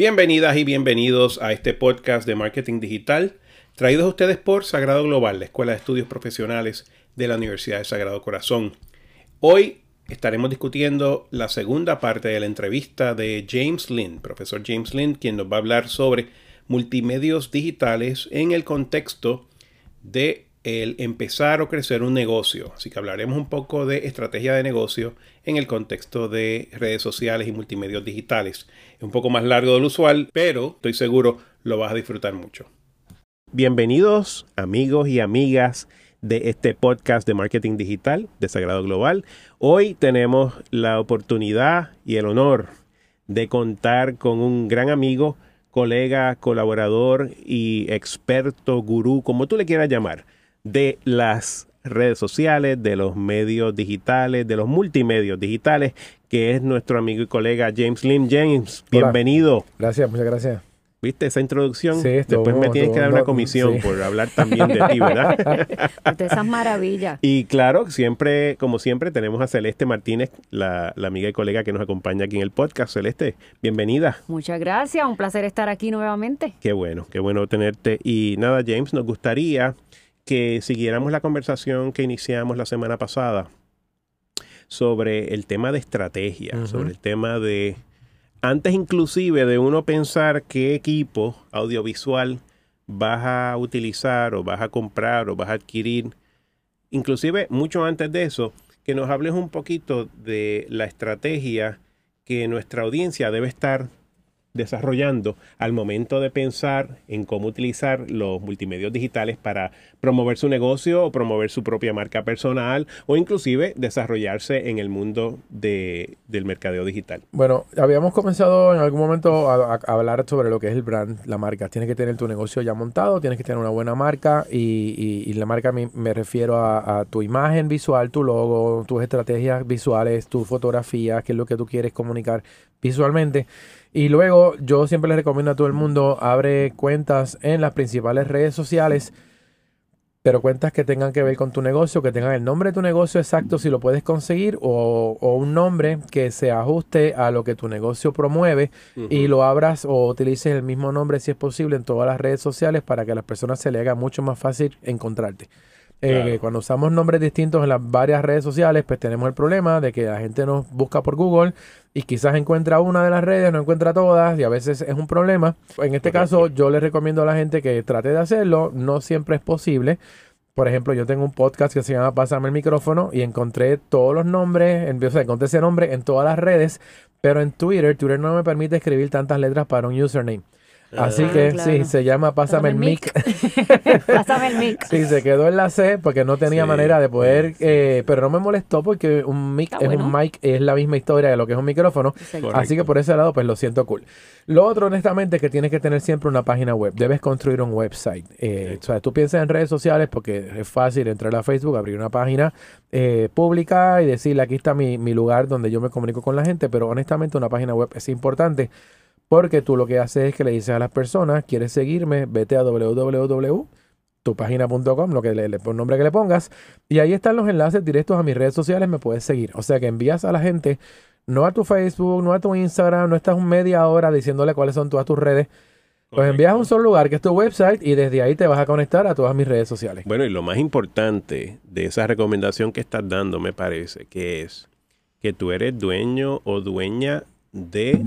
Bienvenidas y bienvenidos a este podcast de marketing digital, traídos a ustedes por Sagrado Global, la Escuela de Estudios Profesionales de la Universidad de Sagrado Corazón. Hoy estaremos discutiendo la segunda parte de la entrevista de James Lynn, profesor James Lynn, quien nos va a hablar sobre multimedios digitales en el contexto de el empezar o crecer un negocio. Así que hablaremos un poco de estrategia de negocio en el contexto de redes sociales y multimedios digitales. Es un poco más largo del usual, pero estoy seguro lo vas a disfrutar mucho. Bienvenidos amigos y amigas de este podcast de marketing digital de Sagrado Global. Hoy tenemos la oportunidad y el honor de contar con un gran amigo, colega, colaborador y experto, gurú, como tú le quieras llamar de las redes sociales, de los medios digitales, de los multimedios digitales, que es nuestro amigo y colega James Lim. James, bienvenido. Gracias, muchas gracias. ¿Viste esa introducción? Sí, Después me tienes que dar una comisión por hablar también de ti, ¿verdad? de esas maravillas. Y claro, siempre, como siempre, tenemos a Celeste Martínez, la, la, amiga y colega que nos acompaña aquí en el podcast. Celeste, bienvenida. Muchas gracias, un placer estar aquí nuevamente. Qué bueno, qué bueno tenerte. Y nada, James, nos gustaría que siguiéramos la conversación que iniciamos la semana pasada sobre el tema de estrategia, sobre el tema de, antes inclusive de uno pensar qué equipo audiovisual vas a utilizar o vas a comprar o vas a adquirir, inclusive mucho antes de eso, que nos hables un poquito de la estrategia que nuestra audiencia debe estar desarrollando al momento de pensar en cómo utilizar los multimedios digitales para promover su negocio o promover su propia marca personal o inclusive desarrollarse en el mundo de, del mercadeo digital. Bueno, habíamos comenzado en algún momento a, hablar sobre lo que es el brand, la marca. Tienes que tener tu negocio ya montado, tienes que tener una buena marca y, la marca me, me refiero a, a, tu imagen visual, tu logo, tus estrategias visuales, tu fotografía, qué es lo que tú quieres comunicar visualmente. Y luego yo siempre les recomiendo a todo el mundo, abre cuentas en las principales redes sociales, pero cuentas que tengan que ver con tu negocio, que tengan el nombre de tu negocio exacto si lo puedes conseguir o, un nombre que se ajuste a lo que tu negocio promueve y lo abras o utilices el mismo nombre si es posible en todas las redes sociales para que a las personas se le haga mucho más fácil encontrarte. Eh, cuando usamos nombres distintos en las varias redes sociales, pues tenemos el problema de que la gente nos busca por Google y quizás encuentra una de las redes, no encuentra todas y a veces es un problema. En este caso, yo le recomiendo a la gente que trate de hacerlo. No siempre es posible. Por ejemplo, yo tengo un podcast que se llama Pásame el micrófono y encontré todos los nombres, en, o sea, encontré ese nombre en todas las redes, pero en Twitter, Twitter no me permite escribir tantas letras para un username. Así ah, que sí, se llama Pásame el mic. Pásame el mic. sí, se quedó en la C porque no tenía manera de poder, eh, pero no me molestó porque un mic es un mic, es la misma historia de lo que es un micrófono. Así que por ese lado, pues lo siento cool. Lo otro, honestamente, es que tienes que tener siempre una página web. Debes construir un website. Eh, o sea, tú piensas en redes sociales porque es fácil entrar a Facebook, abrir una página eh, pública y decirle aquí está mi, mi lugar donde yo me comunico con la gente, pero honestamente una página web es importante porque tú lo que haces es que le dices a las personas, quieres seguirme, vete a www.tupagina.com, lo que le, el nombre que le pongas, y ahí están los enlaces directos a mis redes sociales, me puedes seguir. O sea que envías a la gente, no a tu Facebook, no a tu Instagram, no estás media hora diciéndole cuáles son todas tus redes. Pues envías a un solo lugar que es tu website y desde ahí te vas a conectar a todas mis redes sociales. Bueno, y lo más importante de esa recomendación que estás dando, me parece, que es que tú eres dueño o dueña de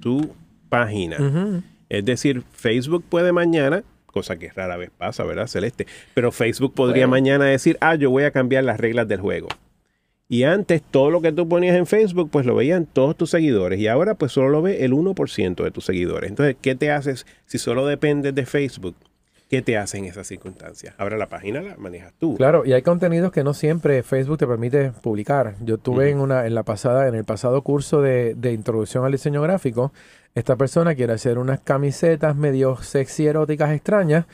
tu página. Es decir, Facebook puede mañana, cosa que rara vez pasa, ¿verdad, Celeste? Pero Facebook podría mañana decir, ah, yo voy a cambiar las reglas del juego. Y antes todo lo que tú ponías en Facebook, pues lo veían todos tus seguidores. Y ahora pues solo lo ve el 1% de tus seguidores. Entonces, ¿qué te haces si solo dependes de Facebook? ¿Qué te hace en esas circunstancias? Ahora la página la manejas tú. Claro, y hay contenidos que no siempre Facebook te permite publicar. Yo tuve en una, en la pasada, en el pasado curso de, de introducción al diseño gráfico, esta persona quiere hacer unas camisetas medio sexy eróticas extrañas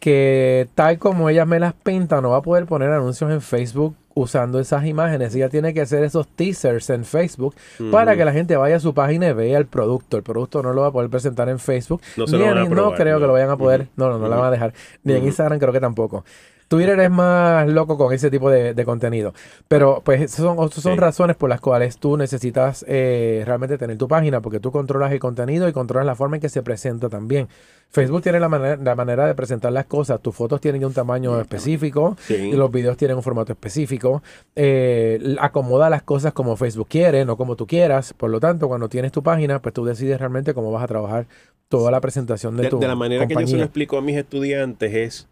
que tal como ella me las pinta no va a poder poner anuncios en Facebook usando esas imágenes. Ella tiene que hacer esos teasers en Facebook para que la gente vaya a su página y vea el producto. El producto no lo va a poder presentar en Facebook. No, no creo que lo vayan a poder. No, no, no la van a dejar. Ni en Instagram creo que tampoco. Twitter es más loco con ese tipo de, de contenido. Pero pues esas son, esas son Sí. razones por las cuales tú necesitas eh, realmente tener tu página, porque tú controlas el contenido y controlas la forma en que se presenta también. Facebook tiene la manera, la manera de presentar las cosas. Tus fotos tienen un tamaño específico. Sí. Y los videos tienen un formato específico. Eh, acomoda las cosas como Facebook quiere, no como tú quieras. Por lo tanto, cuando tienes tu página, pues tú decides realmente cómo vas a trabajar toda la presentación de, De, tu de la manera que yo se lo explico a mis estudiantes es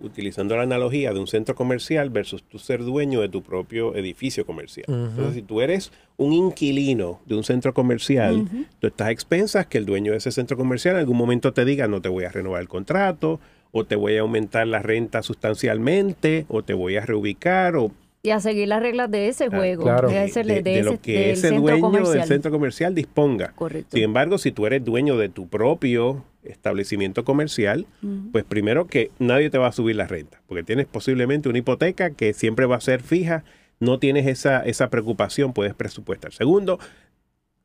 utilizando la analogía de un centro comercial versus tú ser dueño de tu propio edificio comercial. Entonces, si tú eres un inquilino de un centro comercial, Ujú. tú estás a expensas que el dueño de ese centro comercial en algún momento te diga no te voy a renovar el contrato, o te voy a aumentar la renta sustancialmente, o te voy a reubicar, o Y a seguir las reglas de ese juego. claro. de, de, ese- de- de de ese- lo que ese dueño comercial. del centro comercial disponga. Correcto. Sin embargo, si tú eres dueño de tu propio establecimiento comercial, pues primero que nadie te va a subir la renta, porque tienes posiblemente una hipoteca que siempre va a ser fija, no tienes esa, esa preocupación, puedes presupuestar. Segundo,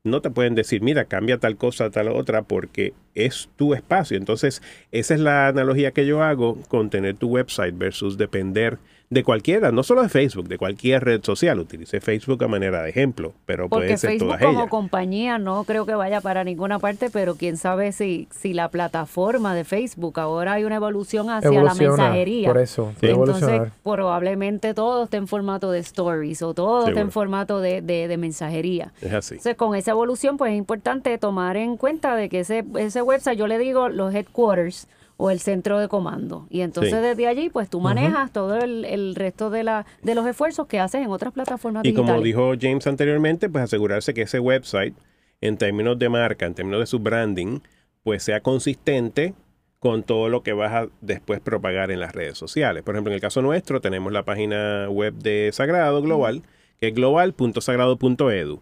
no te pueden decir, mira, cambia tal cosa, tal otra, porque es tu espacio. Entonces, esa es la analogía que yo hago con tener tu website versus depender de cualquiera, no solo de Facebook, de cualquier red social. Utilice Facebook a manera de ejemplo, pero Porque puede ser Facebook todas como ellas. compañía no creo que vaya para ninguna parte, pero quién sabe si, si la plataforma de Facebook ahora hay una evolución hacia la mensajería. Por eso, Sí. Entonces, probablemente todo esté en formato de stories o todo esté en formato de, de- de mensajería. Es así. Entonces, con esa evolución, pues es importante tomar en cuenta de que ese, ese website, yo le digo los headquarters o el centro de comando. Y entonces Sí. desde allí, pues tú manejas todo el, el resto de, la, de los esfuerzos que haces en otras plataformas Y digitales. como dijo James anteriormente, pues asegurarse que ese website, en términos de marca, en términos de su branding, pues sea consistente con todo lo que vas a después propagar en las redes sociales. Por ejemplo, en el caso nuestro tenemos la página web de Sagrado Global, que es global.sagrado.edu.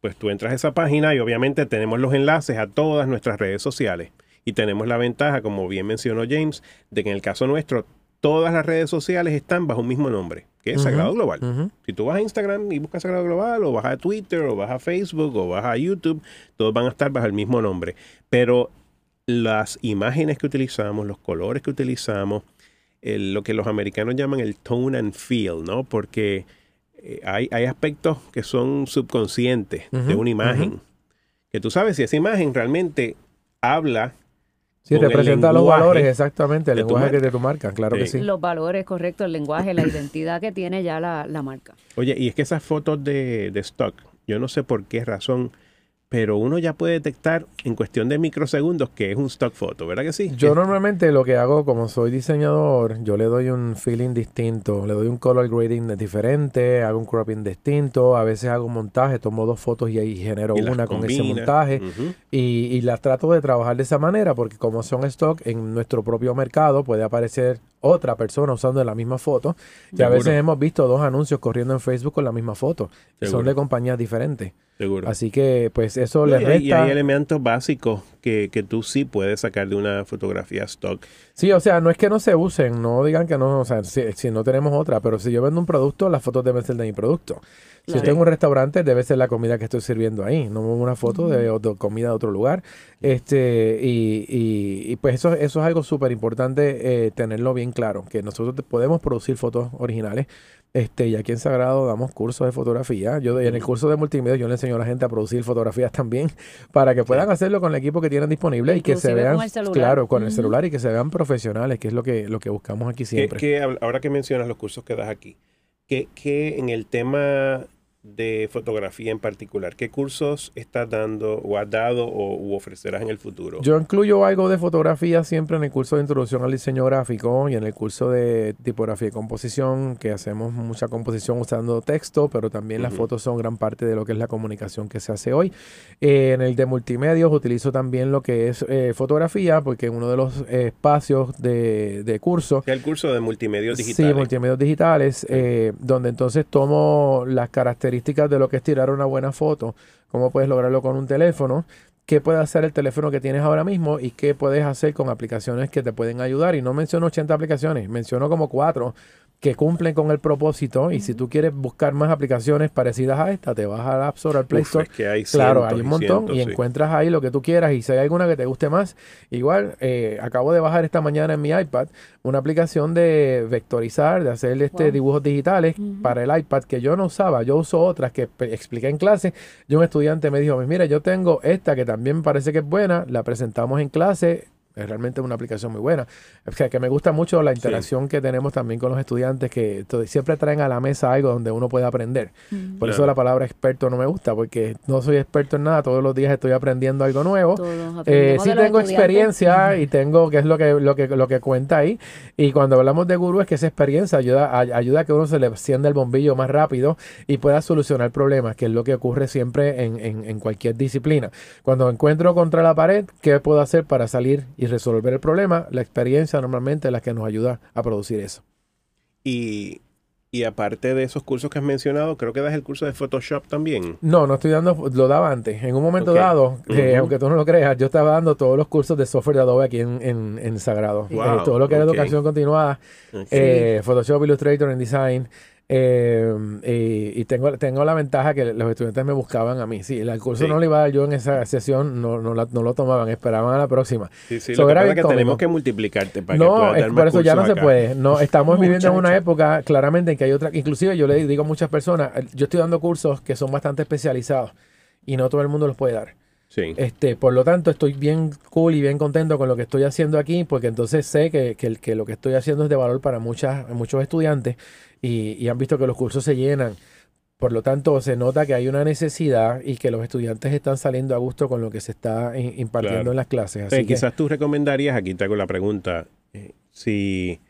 Pues tú entras a esa página y obviamente tenemos los enlaces a todas nuestras redes sociales. Y tenemos la ventaja, como bien mencionó James, de que en el caso nuestro, todas las redes sociales están bajo un mismo nombre, que es Sagrado Global. Si tú vas a Instagram y buscas Sagrado Global, o vas a Twitter, o vas a Facebook, o vas a YouTube, todos van a estar bajo el mismo nombre. Pero las imágenes que utilizamos, los colores que utilizamos, lo que los americanos llaman el tone and feel, ¿no? Porque eh, hay, hay aspectos que son subconscientes de una imagen. Que tú sabes si esa imagen realmente habla Sí, representa los valores, exactamente, el lenguaje que de tu marca, claro que Sí. Los valores correctos, el lenguaje, la identidad que tiene ya la, la marca. Oye, y es que esas fotos de, de stock, yo no sé por qué razón, pero uno ya puede detectar en cuestión de microsegundos que es un stock photo, ¿verdad que sí? Yo Es- normalmente lo que hago, como soy diseñador, yo le doy un feeling distinto, le doy un color grading diferente, hago un cropping distinto, a veces hago un montaje, tomo dos fotos y ahí genero y una con ese montaje. Y, y las trato de trabajar de esa manera porque como son stock en nuestro propio mercado puede aparecer otra persona usando la misma foto. Y a veces hemos visto dos anuncios corriendo en Facebook con la misma foto son de compañías diferentes. Seguro. así que pues eso le y, hay, y resta hay elementos básicos que, que tú sí puedes sacar de una fotografía stock. sí o sea no es que no se usen no digan que no o sea si, si no tenemos otra pero si yo vendo un producto las fotos deben ser de mi producto si Claro. tengo un restaurante debe ser la comida que estoy sirviendo ahí no una foto de, otro- comida de otro lugar este y, y- y, pues eso, eso es algo súper importante eh, tenerlo bien claro, que nosotros podemos producir fotos originales. Este, y aquí en Sagrado damos cursos de fotografía. Yo en el curso de multimedia yo le enseño a la gente a producir fotografías también para que puedan hacerlo con el equipo que tienen disponible y que se vean, con claro, con el celular y que se vean profesionales, que es lo que, lo que buscamos aquí siempre. que ahora que mencionas los cursos que das aquí, que, que en el tema de fotografía en particular, ¿qué cursos estás dando o has dado o u ofrecerás en el futuro? Yo incluyo algo de fotografía siempre en el curso de introducción al diseño gráfico y en el curso de tipografía y composición, que hacemos mucha composición usando texto, pero también las fotos son gran parte de lo que es la comunicación que se hace hoy. Eh, en el de multimedios utilizo también lo que es eh, fotografía, porque uno de los eh, espacios de, de curso el curso de multimedia Sí, digital. multimedios digitales, donde entonces tomo las características de lo que es tirar una buena foto, cómo puedes lograrlo con un teléfono, qué puede hacer el teléfono que tienes ahora mismo y qué puedes hacer con aplicaciones que te pueden ayudar. Y no menciono 80 aplicaciones, menciono como cuatro que cumplen con el propósito y si tú quieres buscar más aplicaciones parecidas a esta, te vas al App Store, al Play Uf, Store. es que hay claro, hay un montón cientos, y sí. encuentras ahí lo que tú quieras y si hay alguna que te guste más, igual eh, acabo de bajar esta mañana en mi iPad una aplicación de vectorizar, de hacer este Wow. dibujos digitales para el iPad que yo no usaba, yo uso otras que expliqué en clase y un estudiante me dijo, mira, yo tengo esta que también parece que es buena, la presentamos en clase, es realmente una aplicación muy buena. O sea, que me gusta mucho la interacción que tenemos también con los estudiantes que siempre traen a la mesa algo donde uno puede aprender. Por eso la palabra experto no me gusta, porque no soy experto en nada, todos los días estoy aprendiendo algo nuevo. Eh, sí tengo experiencia y tengo, que es lo que, lo que, lo que cuenta ahí. Y cuando hablamos de gurú es que esa experiencia ayuda, a- ayuda a que uno se le encienda el bombillo más rápido y pueda solucionar problemas, que es lo que ocurre siempre en, en- en cualquier disciplina. Cuando encuentro contra la pared, ¿qué puedo hacer para salir y resolver el problema? La experiencia normalmente es la que nos ayuda a producir eso. Y, y aparte de esos cursos que has mencionado, creo que das el curso de Photoshop también. No, no estoy dando, lo daba antes. En un momento dado, eh, aunque tú no lo creas, yo estaba dando todos los cursos de software de Adobe aquí en, en, en Sagrado. Wow, Eh, todo lo que era educación continuada, eh, Photoshop, Illustrator, InDesign. Eh, y y tengo, tengo la ventaja que los estudiantes me buscaban a mí. Sí, el curso Sí. no lo iba a dar yo en esa sesión, no, no, la- no lo tomaban, esperaban a la próxima. Sí, sí, So, lo que pasa es que tenemos que multiplicarte para que No, es dar por eso ya no se puede. No, estamos viviendo en una época claramente en que hay otra. Inclusive yo le digo a muchas personas, eh, yo estoy dando cursos que son bastante especializados y no todo el mundo los puede dar. Sí. Este, por lo tanto, estoy bien cool y bien contento con lo que estoy haciendo aquí, porque entonces sé que, que, lo que estoy haciendo es de valor para muchas, muchos estudiantes y, y han visto que los cursos se llenan. Por lo tanto, se nota que hay una necesidad y que los estudiantes están saliendo a gusto con lo que se está impartiendo Claro. en las clases. Que, quizás tú recomendarías, aquí te hago la pregunta, eh, si,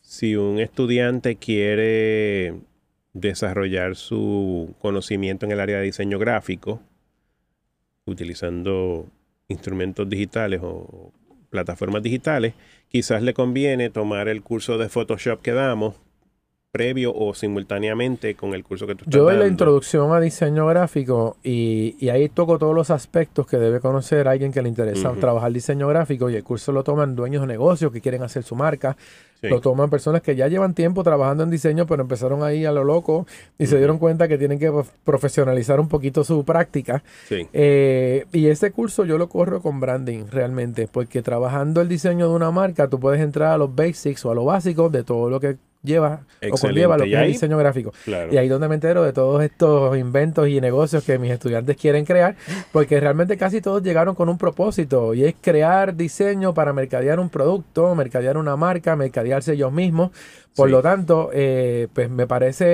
si un estudiante quiere desarrollar su conocimiento en el área de diseño gráfico, utilizando instrumentos digitales o plataformas digitales, quizás le conviene tomar el curso de Photoshop que damos previo o simultáneamente con el curso que tú estás Yo doy la introducción a diseño gráfico y, y ahí toco todos los aspectos que debe conocer alguien que le interesa Ujú. trabajar diseño gráfico y el curso lo toman dueños de negocios que quieren hacer su marca, Sí. lo toman personas que ya llevan tiempo trabajando en diseño pero empezaron ahí a lo loco y se dieron cuenta que tienen que prof- profesionalizar un poquito su práctica. Sí. Eh, y ese curso yo lo corro con branding realmente porque trabajando el diseño de una marca tú puedes entrar a los basics o a lo básico de todo lo que lleva o conlleva lo que es el diseño gráfico. Claro. Y ahí donde me entero de todos estos inventos y negocios que mis estudiantes quieren crear, porque realmente casi todos llegaron con un propósito y es crear diseño para mercadear un producto, mercadear una marca, mercadearse ellos mismos. Por Sí. lo tanto, eh, pues me parece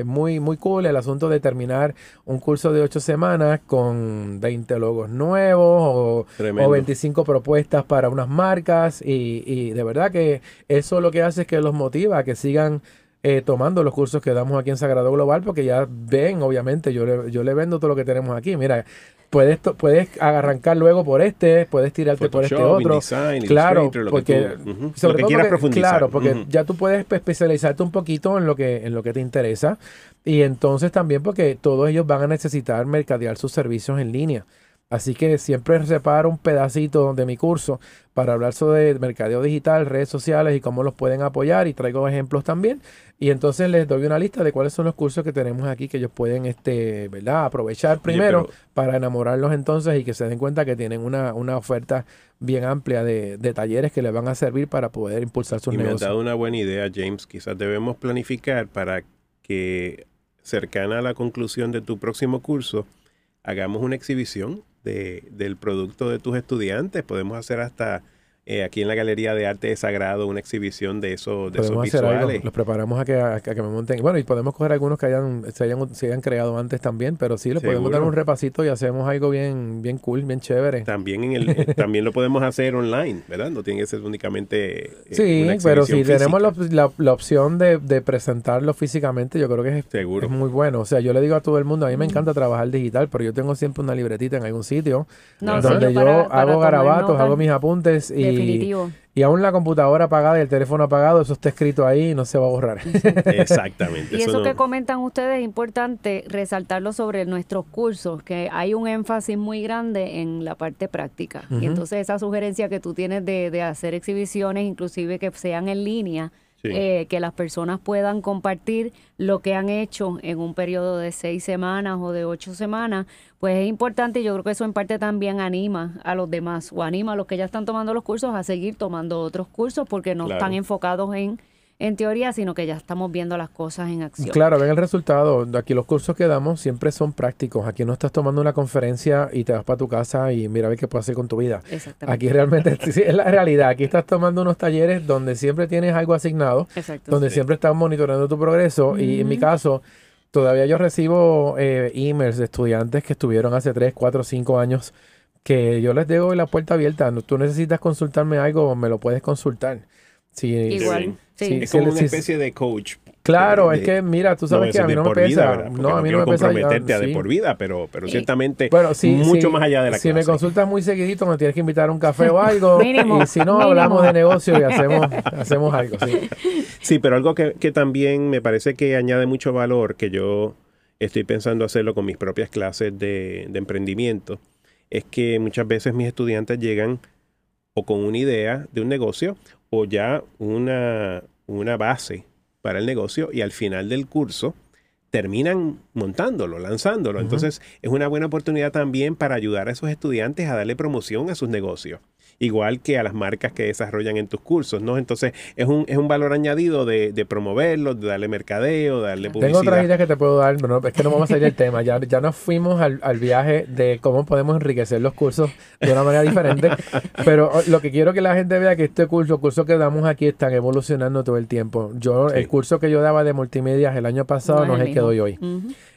eh, muy, muy cool el asunto de terminar un curso de ocho semanas con 20 logos nuevos o, o 25 propuestas para unas marcas y, y de verdad que eso lo que hace es que los motiva a que sigan eh, tomando los cursos que damos aquí en Sagrado Global porque ya ven, obviamente, yo le, yo le vendo todo lo que tenemos aquí. Mira, puedes, puedes arrancar luego por este, puedes tirarte por este Photoshop, otro. Claro, lo que porque ujú, sobre lo que todo quieras porque- profundizar. Claro, porque ya tú puedes espe- especializarte un poquito en lo que en lo que te interesa y entonces también porque todos ellos van a necesitar mercadear sus servicios en línea. Así que siempre separo un pedacito de mi curso para hablar sobre mercadeo digital, redes sociales y cómo los pueden apoyar y traigo ejemplos también. Y entonces les doy una lista de cuáles son los cursos que tenemos aquí que ellos pueden, este, ¿verdad? Aprovechar primero pero- para enamorarlos entonces y que se den cuenta que tienen una, una oferta bien amplia de, de talleres que les van a servir para poder impulsar sus Y me negocios. dado una buena idea, James. Quizás debemos planificar para que cercana a la conclusión de tu próximo curso hagamos una exhibición de, del producto de tus estudiantes. Podemos hacer hasta eh, aquí en la Galería de Arte de Sagrado una exhibición de, esos de esos algo, visuales. los preparamos a que, a que me monten. Bueno, y podemos coger algunos que hayan, se, hayan, se hayan creado antes también, pero sí, le podemos dar un repasito y hacemos algo bien, bien cool, bien chévere. También, en el, eh, también lo podemos hacer online, ¿verdad? No tiene que ser únicamente. eh, Sí, una pero si tenemos la, la- la opción de, de presentarlo físicamente, yo creo que es, Seguro. es muy bueno. O sea, yo le digo a todo el mundo, a mí me Mm. encanta trabajar digital, pero yo tengo siempre una libretita en algún sitio No, donde yo para- para hago garabatos, notas. hago mis apuntes y, Definitivo. y aún la computadora apagada y el teléfono apagado, eso está escrito ahí y no se va a borrar. Exactamente. Y eso no- que comentan ustedes es importante resaltarlo sobre nuestros cursos, que hay un énfasis muy grande en la parte práctica. Y entonces esa sugerencia que tú tienes de, de hacer exhibiciones, inclusive que sean en línea, eh, que las personas puedan compartir lo que han hecho en un periodo de seis semanas o de ocho semanas, pues es importante y yo creo que eso en parte también anima a los demás o anima a los que ya están tomando los cursos a seguir tomando otros cursos porque no están enfocados en en teoría, sino que ya estamos viendo las cosas en acción. Claro, ven el resultado. Aquí los cursos que damos siempre son prácticos. Aquí no estás tomando una conferencia y te vas para tu casa y mira a ver qué puedes hacer con tu vida. Aquí realmente es la realidad. Aquí estás tomando unos talleres donde siempre tienes algo asignado, donde siempre estás monitoreando tu progreso. Y en mi caso, todavía yo recibo eh, emails de estudiantes que estuvieron hace 3, 4, 5 años que yo les dejo la puerta abierta. Tú necesitas consultarme algo, me lo puedes consultar. Sí, Igual. Sí. Es como una especie de coach. Claro, es que mira, tú sabes que a mí no me pesa. no, a mí no, me pesa. comprometerte a de por vida, pero, pero ciertamente bueno, mucho más allá de la Si me consultas muy seguidito, me tienes que invitar a un café o algo. y si no, hablamos de negocio y hacemos, hacemos algo. Sí. sí, pero algo que, que también me parece que añade mucho valor, que yo estoy pensando hacerlo con mis propias clases de, de emprendimiento, es que muchas veces mis estudiantes llegan o con una idea de un negocio o ya una, una base para el negocio y al final del curso terminan montándolo, lanzándolo. Entonces es una buena oportunidad también para ayudar a esos estudiantes a darle promoción a sus negocios igual que a las marcas que desarrollan en tus cursos, ¿no? Entonces, es un, es un valor añadido de, de promoverlos, de darle mercadeo, de darle publicidad. Tengo otra idea que te puedo dar, pero es que no vamos a salir del tema. Ya, ya nos fuimos al, al, viaje de cómo podemos enriquecer los cursos de una manera diferente, pero oh, lo que quiero que la gente vea que este curso, los cursos que damos aquí están evolucionando todo el tiempo. Yo, el curso que yo daba de multimedia el año pasado no, es el que doy hoy.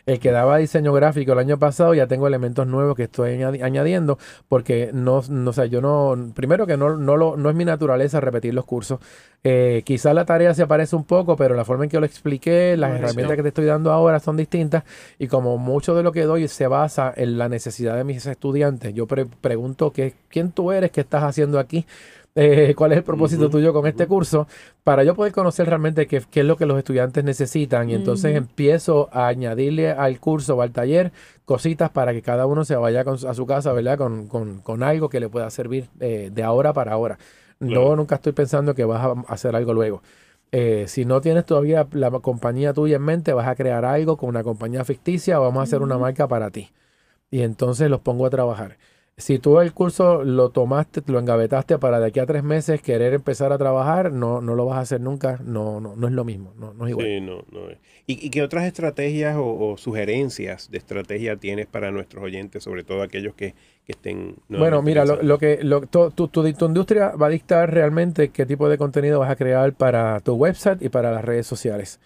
El que daba diseño gráfico el año pasado ya tengo elementos nuevos que estoy añadiendo porque no, no o yo no, primero que no, no, lo, no es mi naturaleza repetir los cursos. Eh, quizás la tarea se parece un poco, pero la forma en que yo lo expliqué, las herramientas que te estoy dando ahora son distintas y como mucho de lo que doy se basa en la necesidad de mis estudiantes, yo pregunto que, quién tú eres, qué estás haciendo aquí. Eh, cuál es el propósito tuyo con este curso, para yo poder conocer realmente qué, es lo que los estudiantes necesitan. Y entonces empiezo a añadirle al curso o al taller cositas para que cada uno se vaya a su casa, ¿verdad? Con, algo que le pueda servir eh, de ahora para ahora. No, nunca estoy pensando que vas a hacer algo luego. Eh, si no tienes todavía la compañía tuya en mente, vas a crear algo con una compañía ficticia o vamos a hacer una marca para ti. Y entonces los pongo a trabajar si tú el curso lo tomaste, lo engavetaste para de aquí a tres meses querer empezar a trabajar, no, no lo vas a hacer nunca, no, no, no es lo mismo, no, no es igual. Sí, no, no es. ¿Y, qué otras estrategias o, sugerencias de estrategia tienes para nuestros oyentes, sobre todo aquellos que, estén... bueno, mira, lo, que lo, tu, tu, tu, industria va a dictar realmente qué tipo de contenido vas a crear para tu website y para las redes sociales.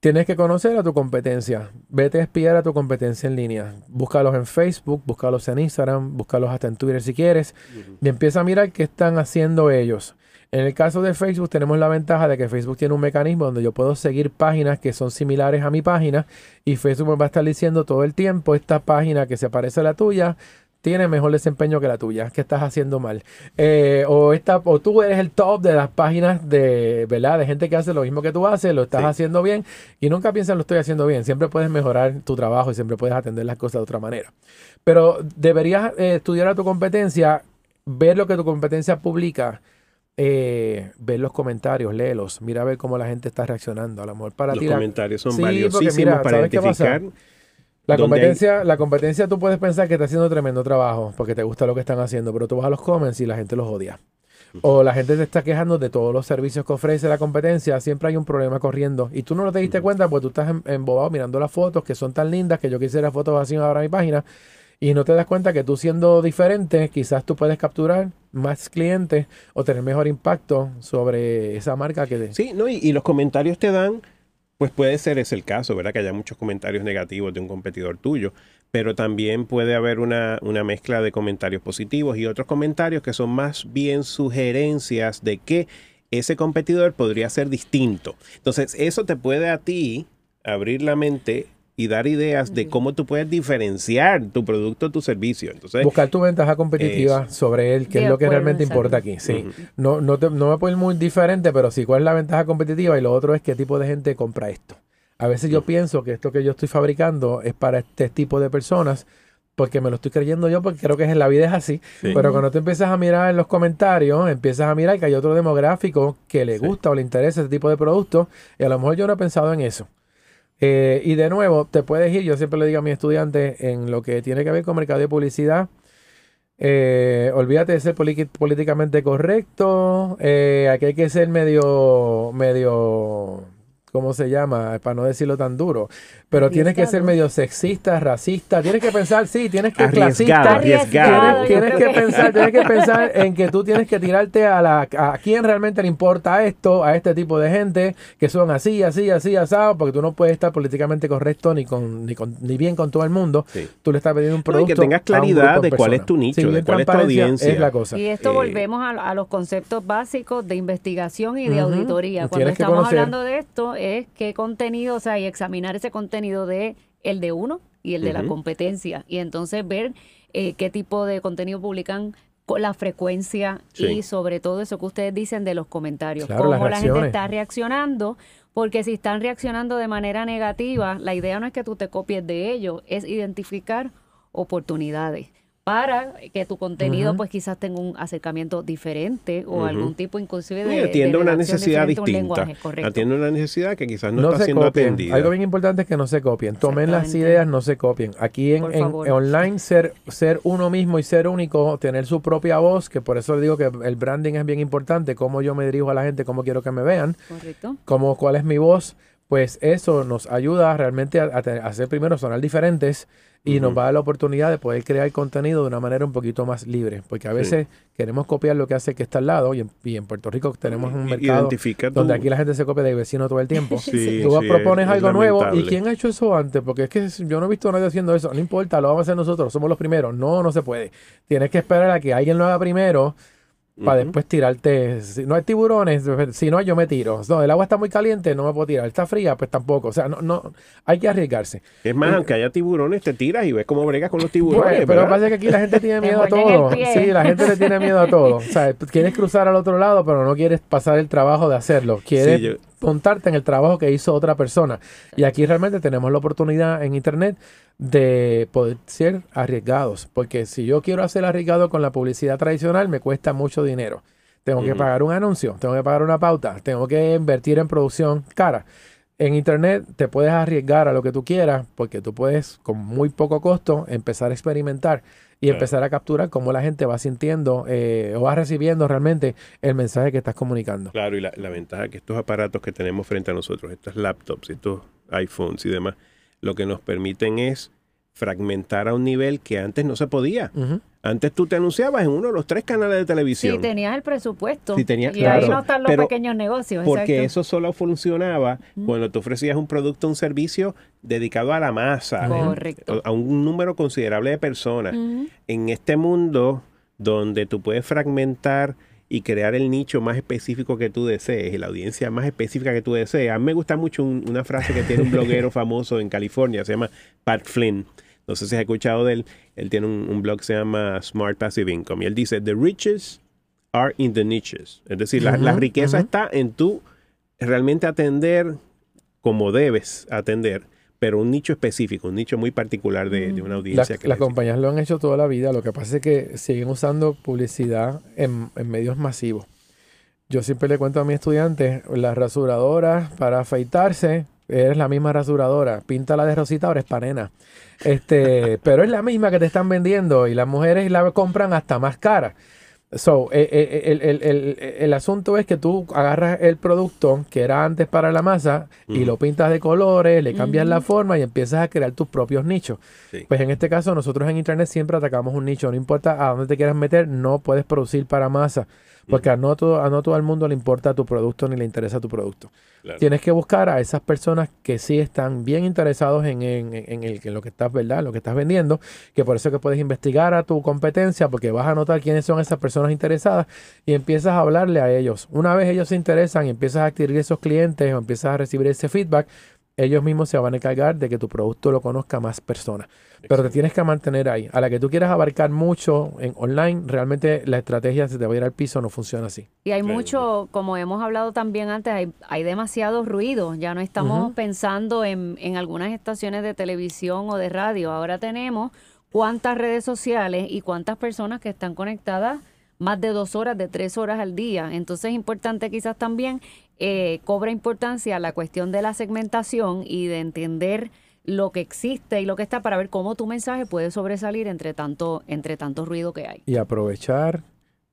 Tienes que conocer a tu competencia. Vete a espiar a tu competencia en línea. Búscalos en Facebook, búscalos en Instagram, búscalos hasta en Twitter si quieres. Y empieza a mirar qué están haciendo ellos. En el caso de Facebook tenemos la ventaja de que Facebook tiene un mecanismo donde yo puedo seguir páginas que son similares a mi página y Facebook me va a estar diciendo todo el tiempo esta página que se parece a la tuya tiene mejor desempeño que la tuya, que estás haciendo mal. Eh, o, esta, o tú eres el top de las páginas de, ¿verdad? de gente que hace lo mismo que tú haces, lo estás haciendo bien y nunca piensas lo estoy haciendo bien. Siempre puedes mejorar tu trabajo y siempre puedes atender las cosas de otra manera. Pero deberías eh, estudiar a tu competencia, ver lo que tu competencia publica. Eh, ver los comentarios, léelos, mira a ver cómo la gente está reaccionando. A lo mejor para los comentarios son valiosísimos para identificar la competencia, la competencia tú puedes pensar que está haciendo tremendo trabajo porque te gusta lo que están haciendo, pero tú vas a los comments y la gente los odia. O la gente te está quejando de todos los servicios que ofrece la competencia, siempre hay un problema corriendo. Y tú no lo te diste cuenta porque tú estás embobado mirando las fotos que son tan lindas que yo quisiera fotos así ahora en mi página. Y no te das cuenta que tú siendo diferente, quizás tú puedes capturar más clientes o tener mejor impacto sobre esa marca que... Sí, no, y los comentarios te dan pues puede ser ese el caso, ¿verdad? Que haya muchos comentarios negativos de un competidor tuyo, pero también puede haber una, una, mezcla de comentarios positivos y otros comentarios que son más bien sugerencias de que ese competidor podría ser distinto. Entonces, eso te puede a ti abrir la mente y dar ideas de cómo tú puedes diferenciar tu producto, tu servicio. Entonces, Buscar tu ventaja competitiva sobre él, que es lo que realmente importa aquí. Sí. no, no, no me puede ir muy diferente, pero sí, cuál es la ventaja competitiva y lo otro es qué tipo de gente compra esto. A veces yo pienso que esto que yo estoy fabricando es para este tipo de personas, porque me lo estoy creyendo yo, porque creo que en la vida es así. Pero cuando tú empiezas a mirar en los comentarios, empiezas a mirar que hay otro demográfico que le gusta o le interesa ese tipo de productos, y a lo mejor yo no he pensado en eso. Eh, y de nuevo, te puedes ir, yo siempre le digo a mis estudiantes, en lo que tiene que ver con mercado de publicidad, eh, olvídate de ser políticamente correcto, eh, aquí hay que ser medio, medio ¿cómo se llama? Para no decirlo tan duro. Pero tienes que ser medio sexista, racista. Tienes que pensar, sí, tienes que clasista. Arriesgado. Tienes, que pensar, tienes que pensar en que tú tienes que tirarte a la a quién realmente le importa esto, a este tipo de gente que son así, así, así, asado, porque tú no puedes estar políticamente correcto ni con ni, con, ni bien con todo el mundo. Tú le estás pidiendo un producto. y que tengas claridad de cuál es tu nicho, de cuál es tu audiencia. Es la cosa. Y esto eh, volvemos a, los conceptos básicos de investigación y de auditoría. Cuando estamos hablando de esto, es qué contenido, o sea, y examinar ese contenido de el de uno y el de la competencia. Y entonces ver eh, qué tipo de contenido publican con la frecuencia y sobre todo eso que ustedes dicen de los comentarios, cómo la gente está reaccionando, porque si están reaccionando de manera negativa, la idea no es que tú te copies de ellos, es identificar oportunidades para que tu contenido pues quizás tenga un acercamiento diferente o algún tipo inclusive de, atiende una necesidad distinta. atiende una necesidad que quizás no, está siendo atendida. Algo bien importante es que no se copien. Tomen las ideas no se copien. Aquí en, online ser ser uno mismo y ser único tener su propia voz que por eso digo que el branding es bien importante cómo yo me dirijo a la gente cómo quiero que me vean Correcto. cómo cuál es mi voz pues eso nos ayuda realmente a, a hacer primero sonar diferentes y nos va a dar la oportunidad de poder crear contenido de una manera un poquito más libre, porque a veces queremos copiar lo que hace que está al lado y en, Puerto Rico tenemos un mercado donde aquí la gente se copia de vecino todo el tiempo. tú propones algo nuevo y ¿quién ha hecho eso antes? Porque es que yo no he visto a nadie haciendo eso, no importa, lo vamos a hacer nosotros, somos los primeros. No, no se puede. Tienes que esperar a que alguien lo haga primero para después tirarte. Si no hay tiburones, si no, yo me tiro. No, el agua está muy caliente, no me puedo tirar. Está fría, pues tampoco. O sea, no, no hay que arriesgarse. Es más, aunque haya tiburones, te tiras y ves cómo bregas con los tiburones. pero lo que pasa es que aquí la gente tiene miedo a todo. Sí, la gente le tiene miedo a todo. O sea, quieres cruzar al otro lado, pero no quieres pasar el trabajo de hacerlo. Quieres montarte en el trabajo que hizo otra persona. Y aquí realmente tenemos la oportunidad en Internet de poder ser arriesgados. Porque si yo quiero hacer arriesgado con la publicidad tradicional, me cuesta mucho dinero. Tengo que pagar un anuncio, tengo que pagar una pauta, tengo que invertir en producción cara. En Internet te puedes arriesgar a lo que tú quieras porque tú puedes con muy poco costo empezar a experimentar y empezar a capturar cómo la gente va sintiendo eh, o va recibiendo realmente el mensaje que estás comunicando. Claro, y la, la ventaja que estos aparatos que tenemos frente a nosotros, estas laptops, estos iPhones y demás, lo que nos permiten es fragmentar a un nivel que antes no se podía. Antes tú te anunciabas en uno de los tres canales de televisión. Sí, tenías el presupuesto. Sí, tenías, y ahí no están los pequeños negocios. Porque eso solo funcionaba cuando tú ofrecías un producto o un servicio dedicado a la masa. Correcto. A un número considerable de personas. En este mundo donde tú puedes fragmentar y crear el nicho más específico que tú desees y la audiencia más específica que tú desees. A mí me gusta mucho una frase que tiene un bloguero famoso en California, se llama Pat Flynn. No sé si has escuchado de él. Él tiene un, blog que se llama Smart Passive Income. Y él dice, The riches are in the niches. Es decir, la, riqueza está en tú realmente atender como debes atender pero un nicho específico, un nicho muy particular de, una mm. audiencia. las compañías lo han hecho toda la vida, lo que pasa es que siguen usando publicidad en, medios masivos. Yo siempre le cuento a mis estudiantes, las rasuradoras para afeitarse, es la misma rasuradora, pinta la de rosita, ahora es panena. Este, pero es la misma que te están vendiendo y las mujeres la compran hasta más cara. So, eh, eh, eh, el, asunto es que tú agarras el producto que era antes para la masa y lo pintas de colores, le cambias la forma y empiezas a crear tus propios nichos. Pues en este caso, nosotros en Internet siempre atacamos un nicho. No importa a dónde te quieras meter, no puedes producir para masa. Porque a, no todo, a no todo el mundo le importa tu producto ni le interesa tu producto. Tienes que buscar a esas personas que sí están bien interesados en, en, en, el, en lo que estás, ¿verdad? Lo que estás vendiendo. Que por eso que puedes investigar a tu competencia porque vas a notar quiénes son esas personas interesadas y empiezas a hablarle a ellos. Una vez ellos se interesan y empiezas a adquirir esos clientes o empiezas a recibir ese feedback, ellos mismos se van a encargar de que tu producto lo conozca más personas. Pero te tienes que mantener ahí. A la que tú quieras abarcar mucho en online, realmente la estrategia se te va a ir al piso, no funciona así. Y hay mucho, como hemos hablado también antes, hay, hay demasiado ruido. Ya no estamos pensando en, en algunas estaciones de televisión o de radio. Ahora tenemos cuántas redes sociales y cuántas personas que están conectadas más de dos horas, de tres horas al día. Entonces es importante quizás también eh, cobra importancia la cuestión de la segmentación y de entender lo que existe y lo que está para ver cómo tu mensaje puede sobresalir entre tanto, entre tanto ruido que hay. Y aprovechar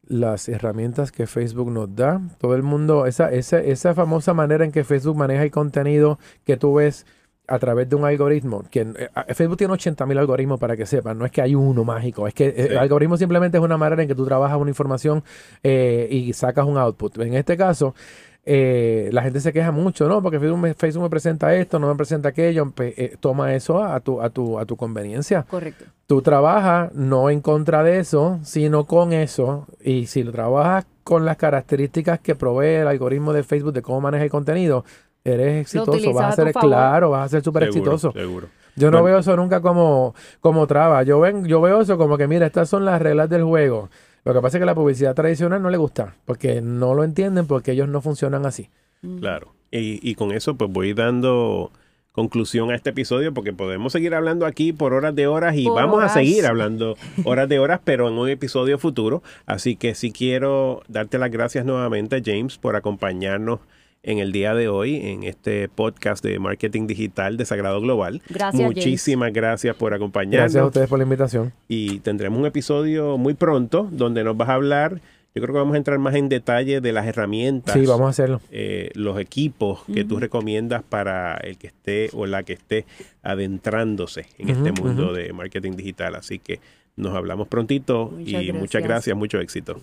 las herramientas que Facebook nos da. Todo el mundo, esa, esa, esa famosa manera en que Facebook maneja el contenido que tú ves a través de un algoritmo, que eh, Facebook tiene 80 mil algoritmos para que sepan, no es que hay uno mágico, es que eh, el algoritmo simplemente es una manera en que tú trabajas una información eh, y sacas un output. En este caso, eh, la gente se queja mucho, ¿no? Porque Facebook me, Facebook me presenta esto, no me presenta aquello. Eh, toma eso a tu, a, tu, a tu conveniencia. Correcto. Tú trabajas no en contra de eso, sino con eso. Y si lo trabajas con las características que provee el algoritmo de Facebook de cómo maneja el contenido, eres exitoso. Vas a ser, claro, vas a ser súper exitoso. Seguro. Yo no veo eso nunca como, como traba. Yo, ven, yo veo eso como que, mira, estas son las reglas del juego. Lo que pasa es que la publicidad tradicional no le gusta, porque no lo entienden, porque ellos no funcionan así. Mm. Claro. Y, con eso pues voy dando conclusión a este episodio porque podemos seguir hablando aquí por horas de horas y vamos a seguir hablando horas de horas, pero en un episodio futuro. Así que sí quiero darte las gracias nuevamente, James, por acompañarnos en el día de hoy en este podcast de marketing digital de Sagrado Global. Gracias. Muchísimas gracias por acompañarnos. Gracias a ustedes por la invitación. Y tendremos un episodio muy pronto donde nos vas a hablar. Yo creo que vamos a entrar más en detalle de las herramientas. Sí, vamos a hacerlo. Eh, los equipos que tú recomiendas para el que esté o la que esté adentrándose en este mundo de marketing digital. Así que nos hablamos prontito y muchas gracias, mucho éxito.